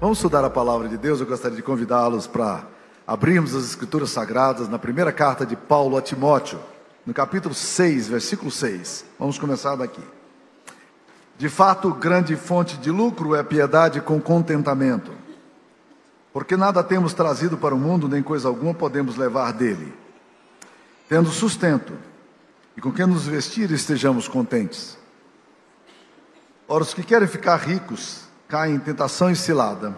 Vamos estudar a palavra de Deus. Eu gostaria de convidá-los para abrirmos as Escrituras Sagradas na primeira carta de Paulo a Timóteo, no capítulo 6, versículo 6. Vamos começar daqui. De fato, grande fonte de lucro é piedade com contentamento, porque nada temos trazido para o mundo, nem coisa alguma podemos levar dele. Tendo sustento e com que nos vestir, estejamos contentes. Ora, os que querem ficar ricos caem em tentação e cilada,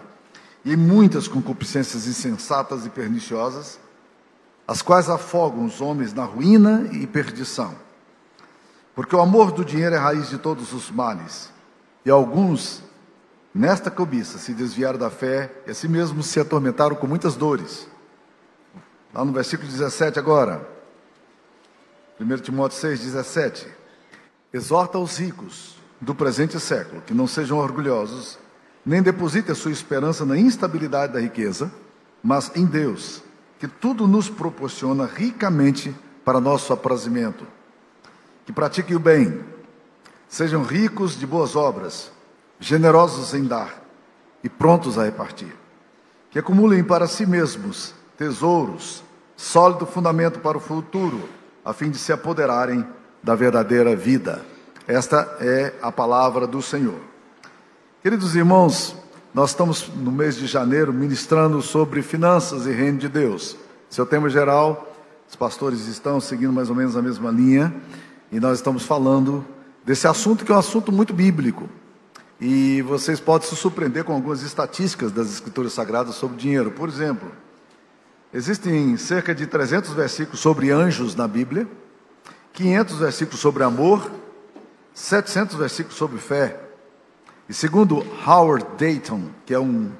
e muitas concupiscências insensatas e perniciosas, as quais afogam os homens na ruína e perdição. Porque o amor do dinheiro é a raiz de todos os males, e alguns, nesta cobiça, se desviaram da fé e assim mesmo se atormentaram com muitas dores. Lá no versículo 17 agora, 1 Timóteo 6, 17. Exorta os ricos do presente século que não sejam orgulhosos, nem depositem a sua esperança na instabilidade da riqueza, mas em Deus, que tudo nos proporciona ricamente para nosso aprazimento. Que pratiquem o bem, sejam ricos de boas obras, generosos em dar e prontos a repartir. Que acumulem para si mesmos tesouros, sólido fundamento para o futuro, a fim de se apoderarem da verdadeira vida. Esta é a palavra do Senhor. Queridos irmãos, nós estamos no mês de janeiro ministrando sobre finanças e reino de Deus. Seu tema geral, os pastores estão seguindo mais ou menos a mesma linha, e nós estamos falando desse assunto que é um assunto muito bíblico. E vocês podem se surpreender com algumas estatísticas das Escrituras Sagradas sobre dinheiro. Por exemplo, existem cerca de 300 versículos sobre anjos na Bíblia, 500 versículos sobre amor, 700 versículos sobre fé. E segundo Howard Dayton, que é um,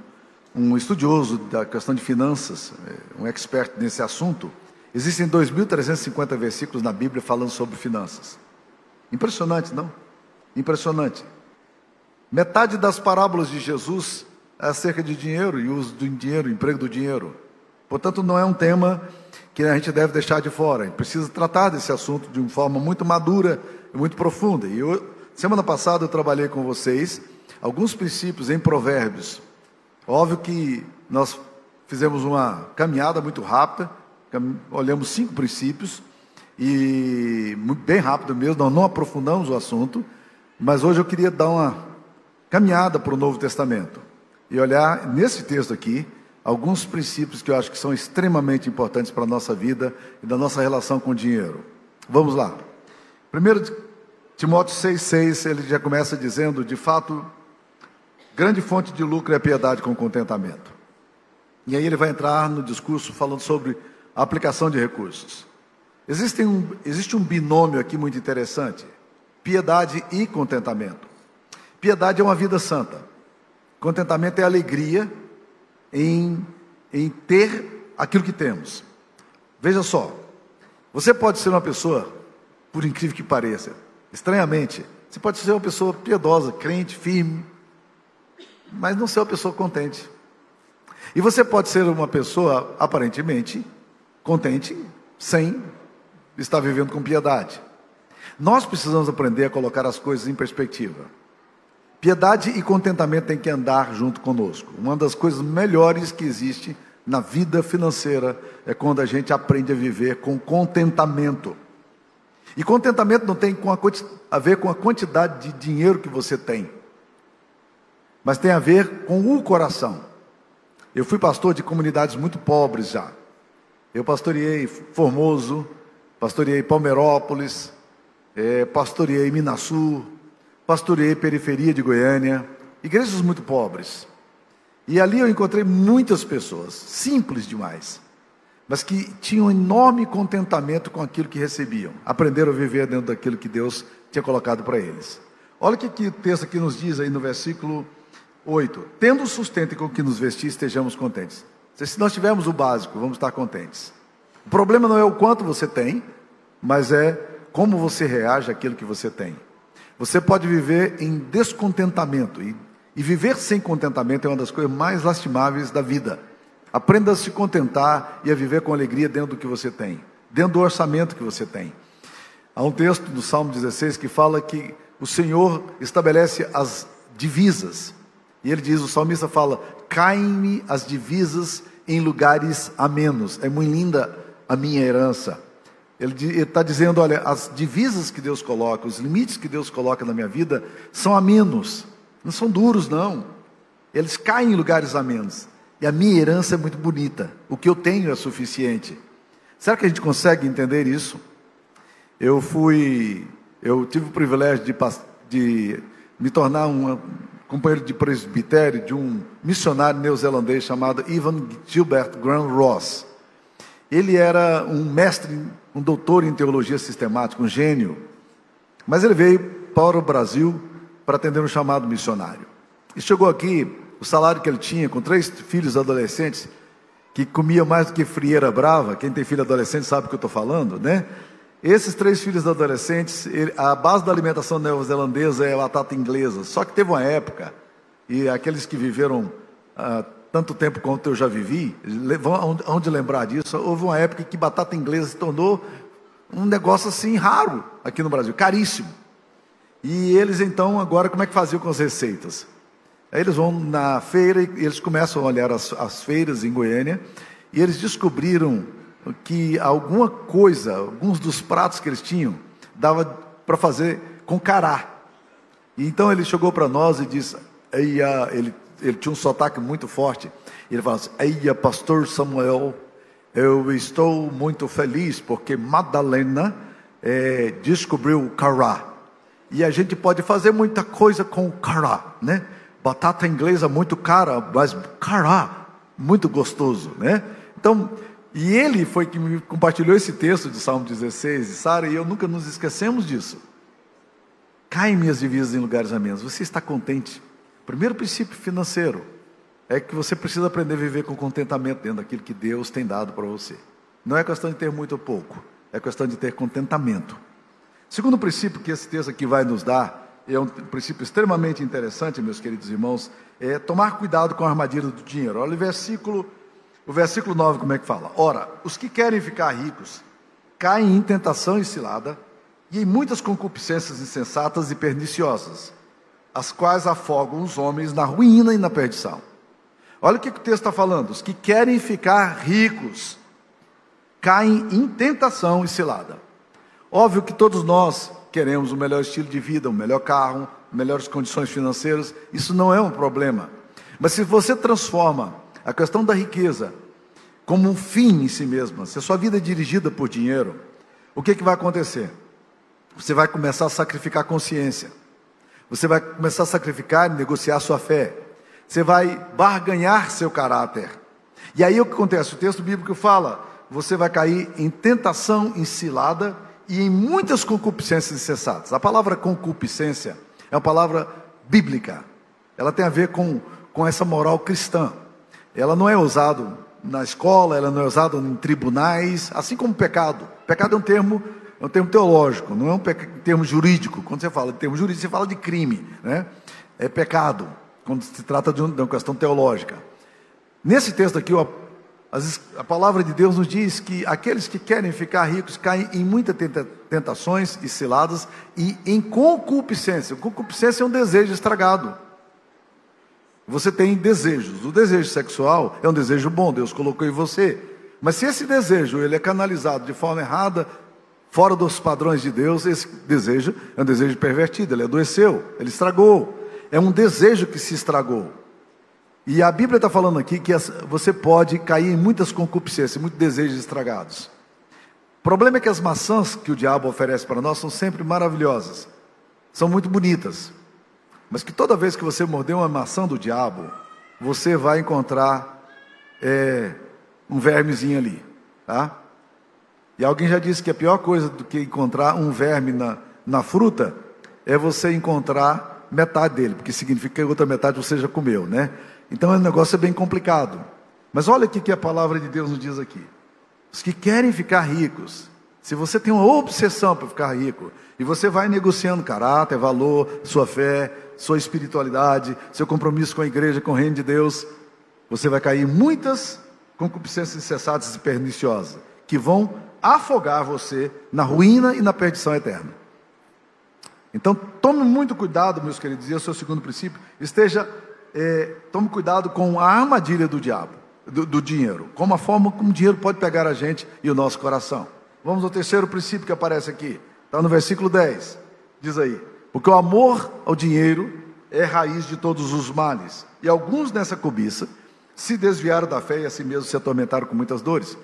um estudioso da questão de finanças, é, um expert nesse assunto, existem 2.350 versículos na Bíblia falando sobre finanças. Impressionante, não? Impressionante. Metade das parábolas de Jesus é acerca de dinheiro e uso do dinheiro, emprego do dinheiro. Portanto, não é um tema que a gente deve deixar de fora. Precisa tratar desse assunto de uma forma muito madura e muito profunda. E eu, semana passada eu trabalhei com vocês alguns princípios em Provérbios. Óbvio que nós fizemos uma caminhada muito rápida, olhamos cinco princípios e bem rápido mesmo, nós não aprofundamos o assunto, mas hoje eu queria dar uma caminhada para o Novo Testamento e olhar nesse texto aqui alguns princípios que eu acho que são extremamente importantes para a nossa vida e da nossa relação com o dinheiro. Vamos lá. Primeiro Timóteo 6,6, ele já começa dizendo, de fato, grande fonte de lucro é a piedade com contentamento. E aí ele vai entrar no discurso falando sobre a aplicação de recursos. Existe um, existe um binômio aqui muito interessante: piedade e contentamento. Piedade é uma vida santa. Contentamento é alegria em, em ter aquilo que temos. Veja só, você pode ser uma pessoa, por incrível que pareça, estranhamente, você pode ser uma pessoa piedosa, crente, firme, mas não ser uma pessoa contente. E você pode ser uma pessoa aparentemente contente, sem estar vivendo com piedade. Nós precisamos aprender a colocar as coisas em perspectiva. Piedade e contentamento têm que andar junto conosco. Uma das coisas melhores que existe na vida financeira é quando a gente aprende a viver com contentamento. E contentamento não tem a ver com a quantidade de dinheiro que você tem, mas tem a ver com o coração. Eu fui pastor de comunidades muito pobres já. Eu pastoreei Formoso, pastoreei Palmeirópolis, é, pastoreei Minasul, pastoreei periferia de Goiânia, igrejas muito pobres. E ali eu encontrei muitas pessoas, simples demais, mas que tinham enorme contentamento com aquilo que recebiam. Aprenderam a viver dentro daquilo que Deus tinha colocado para eles. Olha o que, que o texto aqui nos diz aí no versículo 8. Tendo sustento com que nos vestir, estejamos contentes. Se nós tivermos o básico, vamos estar contentes. O problema não é o quanto você tem, mas é como você reage àquilo que você tem. Você pode viver em descontentamento. E, e viver sem contentamento é uma das coisas mais lastimáveis da vida. Aprenda a se contentar e a viver com alegria dentro do que você tem, dentro do orçamento que você tem. Há um texto do Salmo 16 que fala que o Senhor estabelece as divisas E ele diz, o salmista fala: caem-me as divisas em lugares amenos. É muito linda a minha herança. Ele está dizendo: olha, as divisas que Deus coloca, os limites que Deus coloca na minha vida são amenos, não são duros, não. Eles caem em lugares amenos. E a minha herança é muito bonita. O que eu tenho é suficiente. Será que a gente consegue entender isso? Eu fui, eu tive o privilégio de, de me tornar um companheiro de presbitério de um missionário neozelandês chamado Ivan Gilbert Graham Ross. Ele era um mestre, um doutor em teologia sistemática, um gênio. Mas ele veio para o Brasil para atender um chamado missionário. E chegou aqui, o salário que ele tinha, com três filhos adolescentes, que comia mais do que frieira brava, quem tem filho adolescente sabe o que eu estou falando, né? Esses três filhos adolescentes, ele, a base da alimentação neozelandesa é a batata inglesa. Só que teve uma época, e aqueles que viveram ah, tanto tempo quanto eu já vivi, vão onde lembrar disso, houve uma época que batata inglesa se tornou um negócio assim raro aqui no Brasil, caríssimo. E eles então, agora, como é que faziam com as receitas? Aí eles vão na feira e eles começam a olhar as, as feiras em Goiânia e eles descobriram que alguma coisa, alguns dos pratos que eles tinham, dava para fazer com cará. E então ele chegou para nós e disse, Eia, ele, ele tinha um sotaque muito forte. Ele falou assim: Eia, pastor Samuel, eu estou muito feliz porque Madalena é, descobriu o cará. E a gente pode fazer muita coisa com o cará, né? Batata inglesa muito cara, mas cará, muito gostoso, né? Então, e ele foi que me compartilhou esse texto de Salmo 16, e Sara e eu nunca nos esquecemos disso. Caem minhas divisas em lugares amenos. Você está contente? Primeiro princípio financeiro é que você precisa aprender a viver com contentamento dentro daquilo que Deus tem dado para você. Não é questão de ter muito ou pouco, é questão de ter contentamento. Segundo princípio que esse texto aqui vai nos dar, é um princípio extremamente interessante, meus queridos irmãos, é tomar cuidado com a armadilha do dinheiro. Olha o versículo o versículo 9, como é que fala? Ora, os que querem ficar ricos caem em tentação e cilada e em muitas concupiscências insensatas e perniciosas, as quais afogam os homens na ruína e na perdição. Olha o que o texto está falando: os que querem ficar ricos caem em tentação e cilada. Óbvio que todos nós queremos o melhor estilo de vida, o melhor carro, melhores condições financeiras, isso não é um problema. Mas se você transforma a questão da riqueza como um fim em si mesma, se a sua vida é dirigida por dinheiro, o que, que vai acontecer? Você vai começar a sacrificar a consciência, você vai começar a sacrificar e negociar sua fé, você vai barganhar seu caráter. E aí o que acontece? O texto bíblico fala: você vai cair em tentação encilada e em muitas concupiscências insensatas. A palavra concupiscência é uma palavra bíblica, ela tem a ver com, com essa moral cristã. Ela não é usada na escola, ela não é usada em tribunais, assim como pecado. Pecado é um termo, é um termo teológico, não é um termo jurídico. Quando você fala de termo jurídico, você fala de crime, né? É pecado, quando se trata de uma questão teológica. Nesse texto aqui, a palavra de Deus nos diz que aqueles que querem ficar ricos caem em muitas tentações e ciladas e em concupiscência. Concupiscência é um desejo estragado. Você tem desejos. O desejo sexual é um desejo bom, Deus colocou em você. Mas se esse desejo ele é canalizado de forma errada, fora dos padrões de Deus, esse desejo é um desejo pervertido, ele adoeceu, ele estragou. É um desejo que se estragou. E a Bíblia está falando aqui que você pode cair em muitas concupiscências, muitos desejos estragados. O problema é que as maçãs que o diabo oferece para nós são sempre maravilhosas, são muito bonitas. Mas que toda vez que você morder uma maçã do diabo, você vai encontrar é, um vermezinho ali, tá? E alguém já disse que a pior coisa do que encontrar um verme na, na fruta é você encontrar metade dele, porque significa que a outra metade você já comeu, né? Então o negócio é bem complicado. Mas olha o que a palavra de Deus nos diz aqui. Os que querem ficar ricos, se você tem uma obsessão para ficar rico, e você vai negociando caráter, valor, sua fé, sua espiritualidade, seu compromisso com a igreja, com o reino de Deus, você vai cair em muitas concupiscências incessadas e perniciosas, que vão afogar você na ruína e na perdição eterna. Então, tome muito cuidado, meus queridos, e esse é o segundo princípio, esteja é, tome cuidado com a armadilha do diabo, do, do dinheiro, como a forma como o dinheiro pode pegar a gente e o nosso coração. Vamos ao terceiro princípio que aparece aqui, está no versículo 10, diz aí: porque o amor ao dinheiro é raiz de todos os males, e alguns nessa cobiça se desviaram da fé e a si mesmos se atormentaram com muitas dores.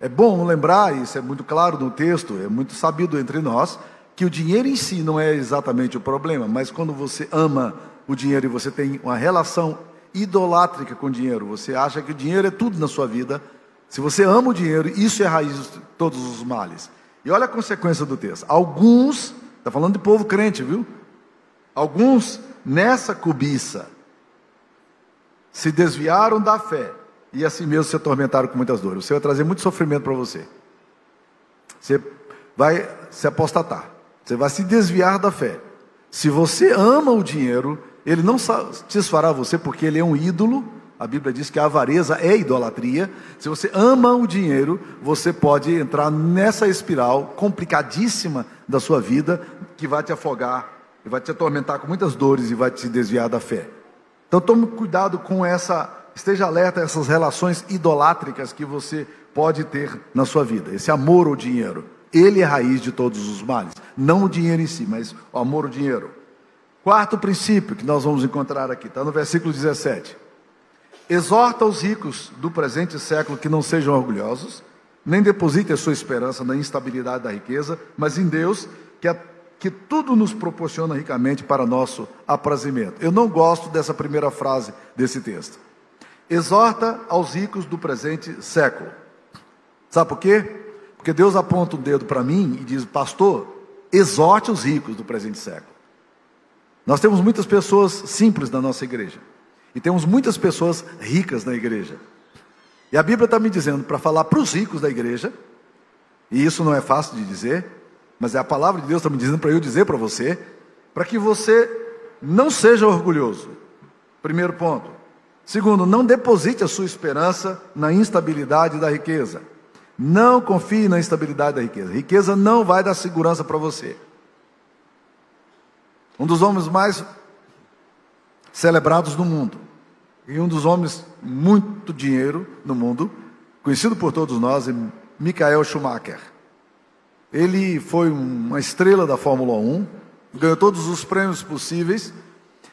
É bom lembrar, isso é muito claro no texto, é muito sabido entre nós, que o dinheiro em si não é exatamente o problema, mas quando você ama o dinheiro e você tem uma relação idolátrica com o dinheiro, você acha que o dinheiro é tudo na sua vida, se você ama o dinheiro, isso é a raiz de todos os males. E olha a consequência do texto. Alguns, está falando de povo crente, viu? Alguns nessa cobiça se desviaram da fé e assim mesmo se atormentaram com muitas dores. Você vai trazer muito sofrimento para você. Você vai se apostatar. Você vai se desviar da fé. Se você ama o dinheiro, ele não satisfará você porque ele é um ídolo. A Bíblia diz que a avareza é idolatria. Se você ama o dinheiro, você pode entrar nessa espiral complicadíssima da sua vida que vai te afogar, e vai te atormentar com muitas dores e vai te desviar da fé. Então tome cuidado com essa Esteja alerta a essas relações idolátricas que você pode ter na sua vida. Esse amor ao dinheiro. Ele é a raiz de todos os males. Não o dinheiro em si, mas o amor ao dinheiro. Quarto princípio que nós vamos encontrar aqui, está no versículo 17. Exorta os ricos do presente século que não sejam orgulhosos, nem depositem a sua esperança na instabilidade da riqueza, mas em Deus, que, a, que tudo nos proporciona ricamente para nosso aprazimento. Eu não gosto dessa primeira frase desse texto exorta aos ricos do presente século. Sabe por quê? Porque Deus aponta um dedo para mim e diz: Pastor, exorte os ricos do presente século. Nós temos muitas pessoas simples na nossa igreja. E temos muitas pessoas ricas na igreja. E a Bíblia está me dizendo para falar para os ricos da igreja, e isso não é fácil de dizer, mas é a palavra de Deus está me dizendo para eu dizer para você, para que você não seja orgulhoso. Primeiro ponto. Segundo, não deposite a sua esperança na instabilidade da riqueza. Não confie na instabilidade da riqueza. Riqueza não vai dar segurança para você. Um dos homens mais celebrados no mundo. E um dos homens muito dinheiro no mundo, conhecido por todos nós, é Michael Schumacher. Ele foi uma estrela da Fórmula 1, ganhou todos os prêmios possíveis.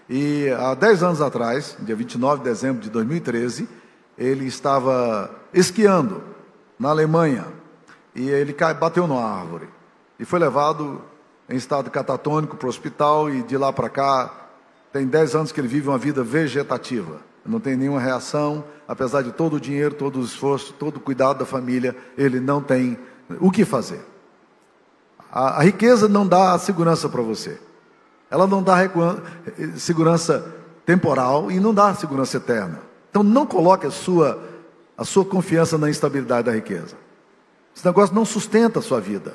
E há 10 anos atrás, dia 29 de dezembro de 2013, ele estava esquiando na Alemanha. E ele bateu numa árvore e foi levado em estado catatônico para o hospital e de lá para cá tem 10 anos que ele vive uma vida vegetativa. Não tem nenhuma reação, apesar de todo o dinheiro, todo o esforço, todo o cuidado da família, ele não tem o que fazer. A, a riqueza não dá segurança para você. Ela não dá segurança temporal e não dá segurança eterna. Então não coloque a sua, a sua confiança na instabilidade da riqueza. Esse negócio não sustenta a sua vida.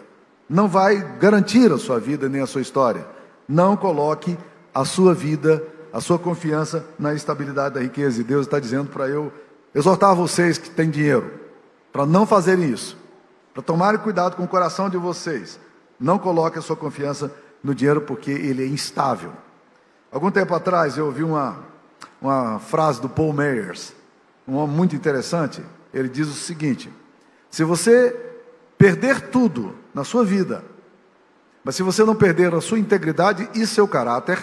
Não vai garantir a sua vida nem a sua história. Não coloque a sua vida, a sua confiança na estabilidade da riqueza. E Deus está dizendo para eu exortar vocês que têm dinheiro, para não fazerem isso, para tomarem cuidado com o coração de vocês. Não coloque a sua confiança no dinheiro porque ele é instável. Algum tempo atrás eu ouvi uma, uma frase do Paul Meyers, um homem muito interessante. Ele diz o seguinte: se você perder tudo na sua vida, mas se você não perder a sua integridade e seu caráter,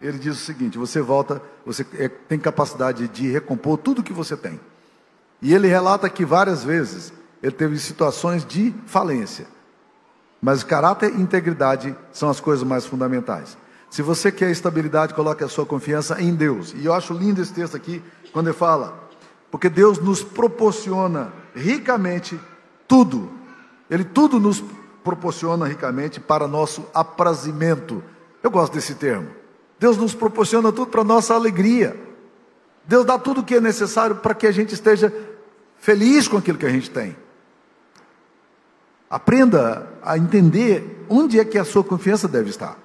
ele diz o seguinte: você volta, você é, tem capacidade de recompor tudo que você tem. E ele relata que várias vezes ele teve situações de falência. Mas caráter e integridade são as coisas mais fundamentais. Se você quer estabilidade, coloque a sua confiança em Deus. E eu acho lindo esse texto aqui, quando ele fala, porque Deus nos proporciona ricamente tudo. Ele tudo nos proporciona ricamente para nosso aprazimento. Eu gosto desse termo. Deus nos proporciona tudo para nossa alegria. Deus dá tudo o que é necessário para que a gente esteja feliz com aquilo que a gente tem. Aprenda a entender onde é que a sua confiança deve estar.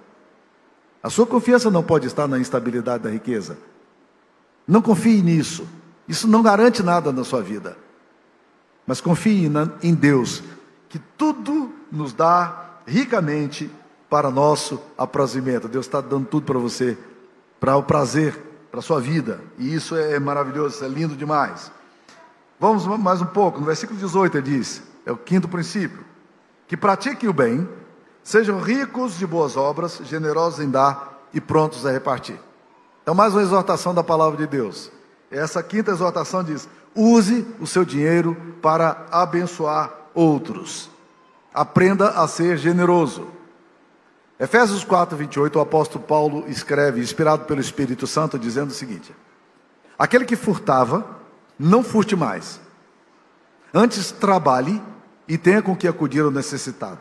A sua confiança não pode estar na instabilidade da riqueza. Não confie nisso. Isso não garante nada na sua vida. Mas confie em Deus, que tudo nos dá ricamente para nosso aprazimento. Deus está dando tudo para você, para o prazer para a sua vida. E isso é maravilhoso, isso é lindo demais. Vamos mais um pouco, no versículo 18 ele diz: é o quinto princípio. Que pratiquem o bem, sejam ricos de boas obras, generosos em dar e prontos a repartir. Então, mais uma exortação da palavra de Deus. Essa quinta exortação diz: use o seu dinheiro para abençoar outros. Aprenda a ser generoso. Efésios 4, 28, o apóstolo Paulo escreve, inspirado pelo Espírito Santo, dizendo o seguinte: Aquele que furtava, não furte mais. Antes trabalhe e tenha com que acudir ao necessitado.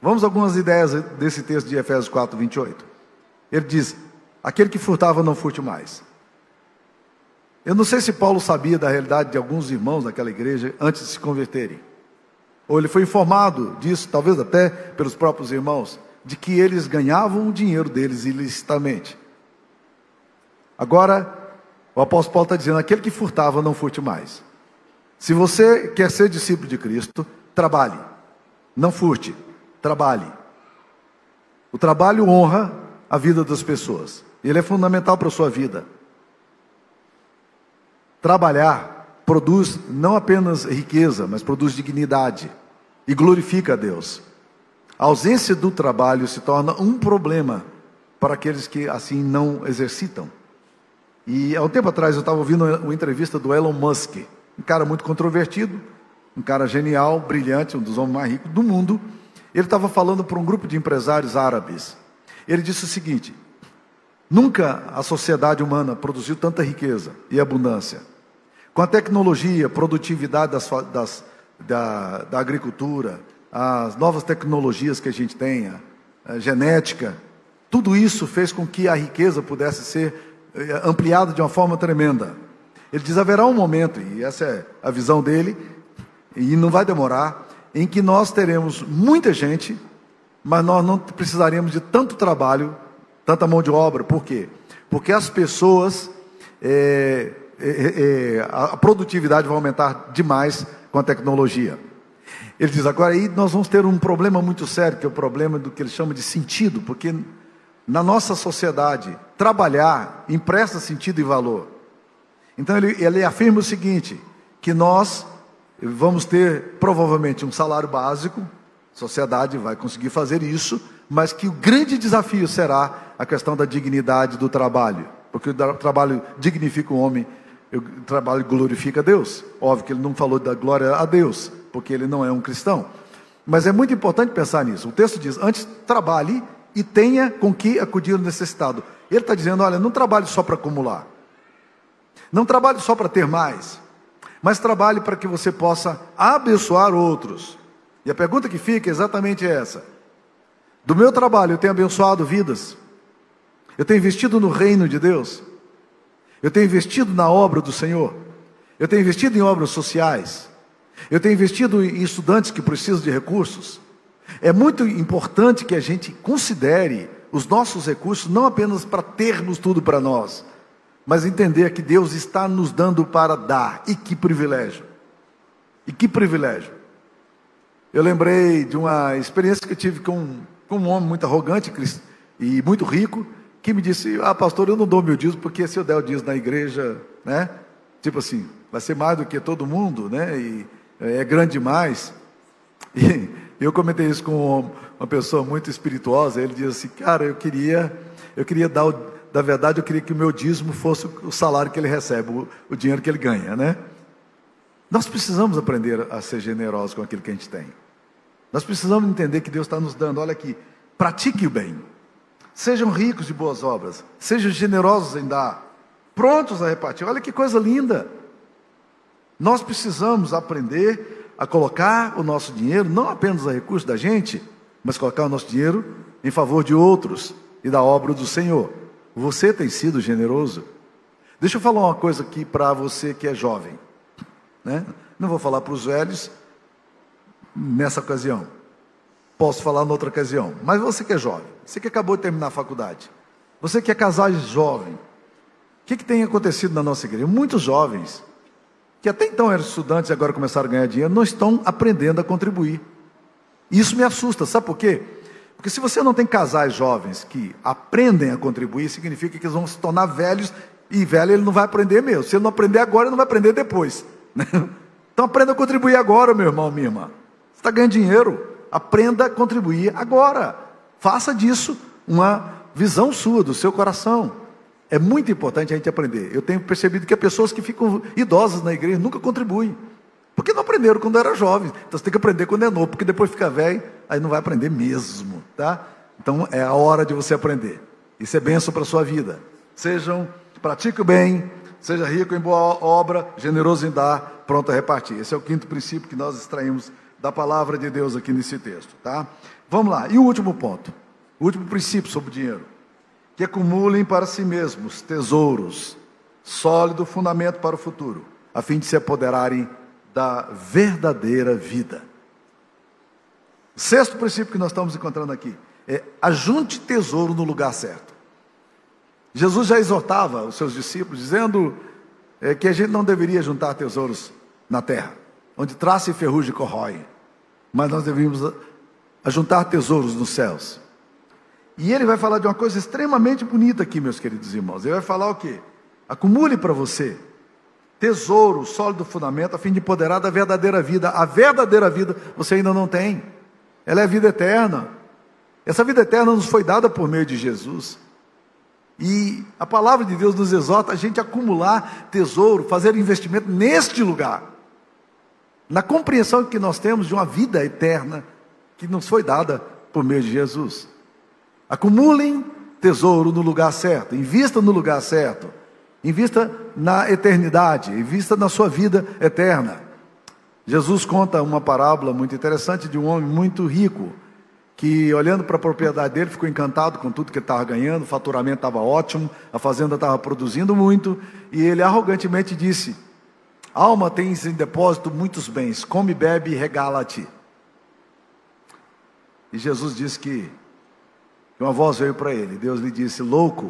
Vamos algumas ideias desse texto de Efésios 4, 28. Ele diz: Aquele que furtava, não furte mais. Eu não sei se Paulo sabia da realidade de alguns irmãos daquela igreja antes de se converterem. Ou ele foi informado disso, talvez até pelos próprios irmãos, de que eles ganhavam o dinheiro deles ilicitamente. Agora, o apóstolo Paulo está dizendo: aquele que furtava, não furte mais. Se você quer ser discípulo de Cristo, trabalhe. Não furte, trabalhe. O trabalho honra a vida das pessoas. Ele é fundamental para a sua vida. Trabalhar produz não apenas riqueza, mas produz dignidade e glorifica a Deus. A ausência do trabalho se torna um problema para aqueles que assim não exercitam. E há um tempo atrás eu estava ouvindo uma entrevista do Elon Musk, um cara muito controvertido, um cara genial, brilhante, um dos homens mais ricos do mundo. Ele estava falando para um grupo de empresários árabes. Ele disse o seguinte: Nunca a sociedade humana produziu tanta riqueza e abundância. Com a tecnologia, produtividade das, das, da, da agricultura, as novas tecnologias que a gente tem, a genética, tudo isso fez com que a riqueza pudesse ser eh, ampliada de uma forma tremenda. Ele diz: haverá um momento, e essa é a visão dele, e não vai demorar, em que nós teremos muita gente, mas nós não precisaríamos de tanto trabalho, tanta mão de obra. Por quê? Porque as pessoas, é, é, é, a produtividade vai aumentar demais com a tecnologia. Ele diz: agora aí nós vamos ter um problema muito sério, que é o problema do que ele chama de sentido, porque na nossa sociedade, trabalhar empresta sentido e valor. Então ele, ele afirma o seguinte: que nós vamos ter provavelmente um salário básico, a sociedade vai conseguir fazer isso, mas que o grande desafio será a questão da dignidade do trabalho, porque o trabalho dignifica o homem, o trabalho glorifica a Deus. Óbvio que ele não falou da glória a Deus, porque ele não é um cristão. Mas é muito importante pensar nisso. O texto diz: antes trabalhe e tenha com que acudir o necessitado. Ele está dizendo: olha, não trabalhe só para acumular, não trabalhe só para ter mais, mas trabalhe para que você possa abençoar outros. E a pergunta que fica é exatamente essa: do meu trabalho eu tenho abençoado vidas, eu tenho investido no reino de Deus, eu tenho investido na obra do Senhor, eu tenho investido em obras sociais. Eu tenho investido em estudantes que precisam de recursos. É muito importante que a gente considere os nossos recursos não apenas para termos tudo para nós, mas entender que Deus está nos dando para dar. E que privilégio! E que privilégio! Eu lembrei de uma experiência que eu tive com, com um homem muito arrogante e muito rico, que me disse: Ah, pastor, eu não dou meu dízimo, porque se eu der o dízimo na igreja, né? Tipo assim, vai ser mais do que todo mundo, né? E é, é grande demais. E eu comentei isso com uma pessoa muito espirituosa. Ele disse assim: Cara, eu queria, eu queria dar, o, da verdade, eu queria que o meu dízimo fosse o salário que ele recebe, o, o dinheiro que ele ganha, né? Nós precisamos aprender a ser generosos com aquilo que a gente tem. Nós precisamos entender que Deus está nos dando. Olha aqui, pratique o bem. Sejam ricos de boas obras. Sejam generosos em dar. Prontos a repartir. Olha que coisa linda. Nós precisamos aprender a colocar o nosso dinheiro, não apenas a recurso da gente, mas colocar o nosso dinheiro em favor de outros e da obra do Senhor. Você tem sido generoso? Deixa eu falar uma coisa aqui para você que é jovem. Né? Não vou falar para os velhos nessa ocasião. Posso falar noutra ocasião. Mas você que é jovem, você que acabou de terminar a faculdade, você que é casado jovem, o que, que tem acontecido na nossa igreja? Muitos jovens que até então eram estudantes e agora começaram a ganhar dinheiro, não estão aprendendo a contribuir. Isso me assusta, sabe por quê? Porque se você não tem casais jovens que aprendem a contribuir, significa que eles vão se tornar velhos e velho ele não vai aprender mesmo. Se ele não aprender agora, ele não vai aprender depois. Né? Então aprenda a contribuir agora, meu irmão, minha irmã. Você está ganhando dinheiro, aprenda a contribuir agora. Faça disso uma visão sua, do seu coração. É muito importante a gente aprender. Eu tenho percebido que as pessoas que ficam idosas na igreja nunca contribuem. Porque não aprenderam quando era jovem. Então você tem que aprender quando é novo, porque depois fica velho, aí não vai aprender mesmo, tá? Então é a hora de você aprender. Isso é benção para a sua vida. Sejam Pratique o bem, seja rico em boa obra, generoso em dar, pronto a repartir. Esse é o quinto princípio que nós extraímos da palavra de Deus aqui nesse texto, tá? Vamos lá. E o último ponto, o último princípio sobre o dinheiro, que acumulem para si mesmos tesouros, sólido fundamento para o futuro, a fim de se apoderarem da verdadeira vida. O sexto princípio que nós estamos encontrando aqui é ajunte tesouro no lugar certo. Jesus já exortava os seus discípulos, dizendo é, que a gente não deveria juntar tesouros na terra, onde traça e ferrugem corroem, mas nós deveríamos juntar tesouros nos céus. E ele vai falar de uma coisa extremamente bonita aqui, meus queridos irmãos. Ele vai falar o quê? Acumule para você tesouro, sólido fundamento, a fim de empoderar da verdadeira vida. A verdadeira vida você ainda não tem. Ela é a vida eterna. Essa vida eterna nos foi dada por meio de Jesus. E a palavra de Deus nos exorta a gente a acumular tesouro, fazer investimento neste lugar. Na compreensão que nós temos de uma vida eterna que nos foi dada por meio de Jesus. Acumulem tesouro no lugar certo, invista no lugar certo, invista na eternidade, invista na sua vida eterna. Jesus conta uma parábola muito interessante de um homem muito rico que olhando para a propriedade dele ficou encantado com tudo que estava ganhando, o faturamento estava ótimo, a fazenda estava produzindo muito, e ele arrogantemente disse: Alma tens em depósito muitos bens, come, bebe e regala-te. E Jesus disse que, uma voz veio para ele, Deus lhe disse: Louco,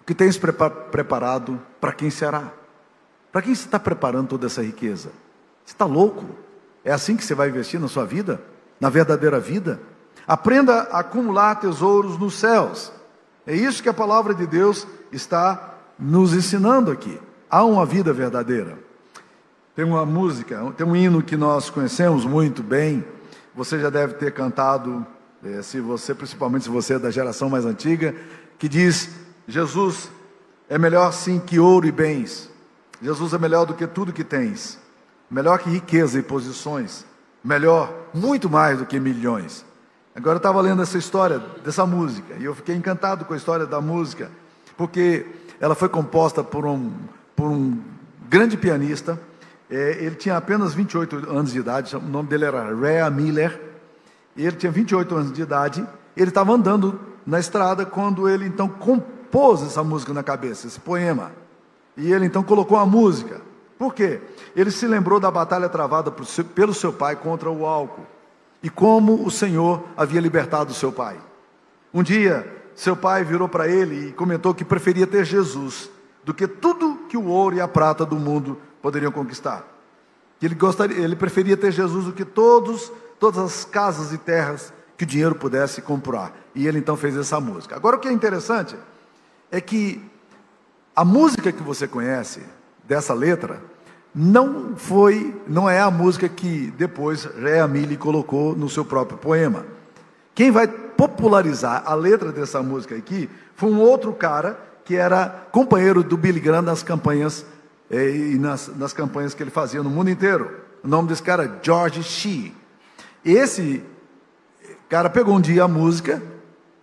o que tens preparado, para quem será? Para quem você está preparando toda essa riqueza? Você está louco? É assim que você vai investir na sua vida? na verdadeira vida. Aprenda a acumular tesouros nos céus. É isso que a palavra de Deus está nos ensinando aqui. Há uma vida verdadeira. Tem uma música, tem um hino que nós conhecemos muito bem. Você já deve ter cantado, eh, se você, principalmente se você é da geração mais antiga, que diz: Jesus é melhor sim que ouro e bens. Jesus é melhor do que tudo que tens. Melhor que riqueza e posições melhor, muito mais do que milhões. Agora eu estava lendo essa história dessa música e eu fiquei encantado com a história da música, porque ela foi composta por um, por um grande pianista. É, ele tinha apenas 28 anos de idade, o nome dele era Rea Miller. Ele tinha 28 anos de idade. Ele estava andando na estrada quando ele então compôs essa música na cabeça, esse poema. E ele então colocou a música. Por quê? Ele se lembrou da batalha travada pelo seu pai contra o álcool e como o Senhor havia libertado seu pai. Um dia, seu pai virou para ele e comentou que preferia ter Jesus do que tudo que o ouro e a prata do mundo poderiam conquistar. Ele gostaria, ele preferia ter Jesus do que todos, todas as casas e terras que o dinheiro pudesse comprar. E ele então fez essa música. Agora o que é interessante é que a música que você conhece dessa letra não foi, não é a música que depois Rea Mille colocou no seu próprio poema. Quem vai popularizar a letra dessa música aqui foi um outro cara que era companheiro do Billy Graham nas campanhas eh, e nas, nas campanhas que ele fazia no mundo inteiro. O nome desse cara é George Shee. Esse cara pegou um dia a música,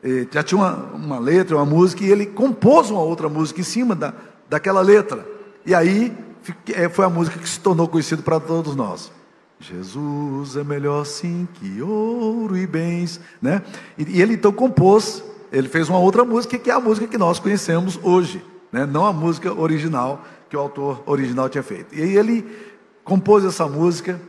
eh, já tinha uma, uma letra, uma música, e ele compôs uma outra música em cima da, daquela letra. E aí é, foi a música que se tornou conhecida para todos nós. Jesus é melhor sim que ouro e bens, né? E, e, ele então compôs, ele fez uma outra música que é a música que nós conhecemos hoje, né? Não a música original que o autor original tinha feito. E aí ele compôs essa música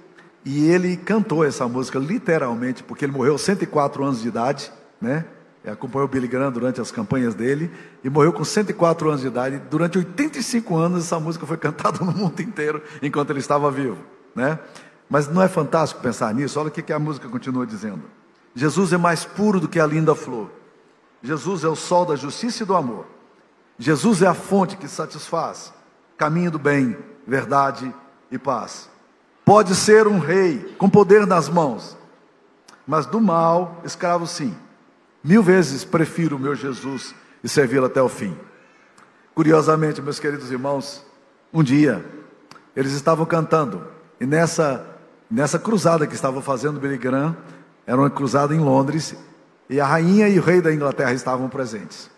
e ele cantou essa música literalmente, porque ele morreu aos 104 anos de idade, né? acompanhou Billy Graham durante as campanhas dele e morreu com 104 anos de idade. Durante 85 anos essa música foi cantada no mundo inteiro enquanto ele estava vivo, né? Mas não é fantástico pensar nisso? Olha o que a música continua dizendo. Jesus é mais puro do que a linda flor. Jesus é o sol da justiça e do amor. Jesus é a fonte que satisfaz, caminho do bem, verdade e paz. Pode ser um rei com poder nas mãos, mas do mal, escravo sim. Mil vezes prefiro o meu Jesus e servi-lo até o fim. Curiosamente, meus queridos irmãos, um dia eles estavam cantando e nessa nessa cruzada que estavam fazendo Billy Graham, era uma cruzada em Londres e a rainha e o rei da Inglaterra estavam presentes.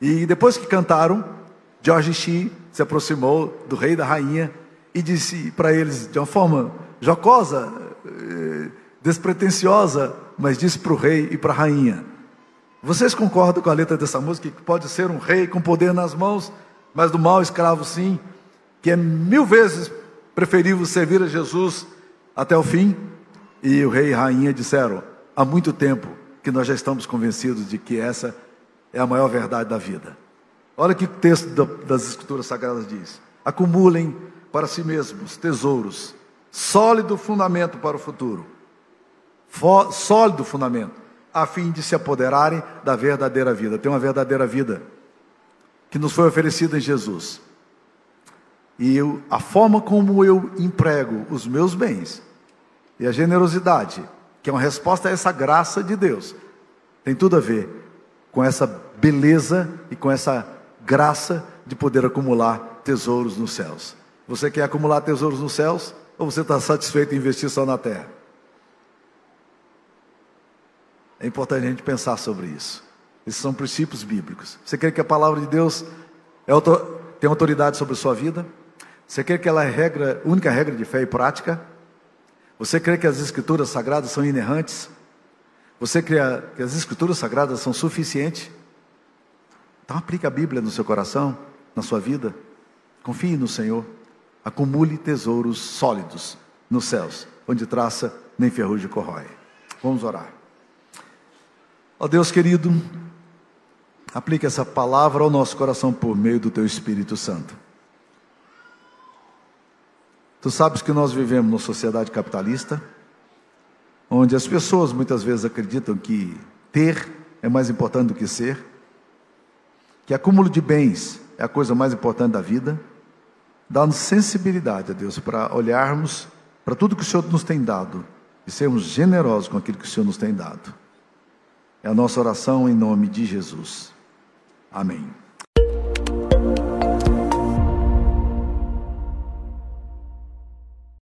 E depois que cantaram, George Shee se aproximou do rei e da rainha e disse para eles de uma forma jocosa, eh, despretensiosa, mas disse para o rei e para a rainha: Vocês concordam com a letra dessa música que pode ser um rei com poder nas mãos, mas do mal escravo sim, que é mil vezes preferível servir a Jesus até o fim? E o rei e a rainha disseram: Há muito tempo que nós já estamos convencidos de que essa é a maior verdade da vida. Olha que o texto das Escrituras Sagradas diz: acumulem para si mesmos tesouros, sólido fundamento para o futuro, sólido fundamento, a fim de se apoderarem da verdadeira vida. Tem uma verdadeira vida que nos foi oferecida em Jesus. E eu, a forma como eu emprego os meus bens e a generosidade, que é uma resposta a essa graça de Deus, tem tudo a ver com essa beleza e com essa graça de poder acumular tesouros nos céus. Você quer acumular tesouros nos céus ou você está satisfeito em investir só na terra? É importante a gente pensar sobre isso. Esses são princípios bíblicos. Você quer que a palavra de Deus é tem autoridade sobre a sua vida? Você quer que ela é regra, única regra de fé e prática? Você crê que as escrituras sagradas são inerrantes? Você crê que as escrituras sagradas são suficientes? Então aplique a Bíblia no seu coração, na sua vida. Confie no Senhor. Acumule tesouros sólidos nos céus, onde traça nem ferrugem corrói. Vamos orar. Ó Deus querido, aplique essa palavra ao nosso coração por meio do teu Espírito Santo. Tu sabes que nós vivemos numa sociedade capitalista, onde as pessoas muitas vezes acreditam que ter é mais importante do que ser, que acúmulo de bens é a coisa mais importante da vida. Dá-nos sensibilidade, a Deus, para olharmos para tudo que o Senhor nos tem dado e sermos generosos com aquilo que o Senhor nos tem dado. É a nossa oração em nome de Jesus. Amém.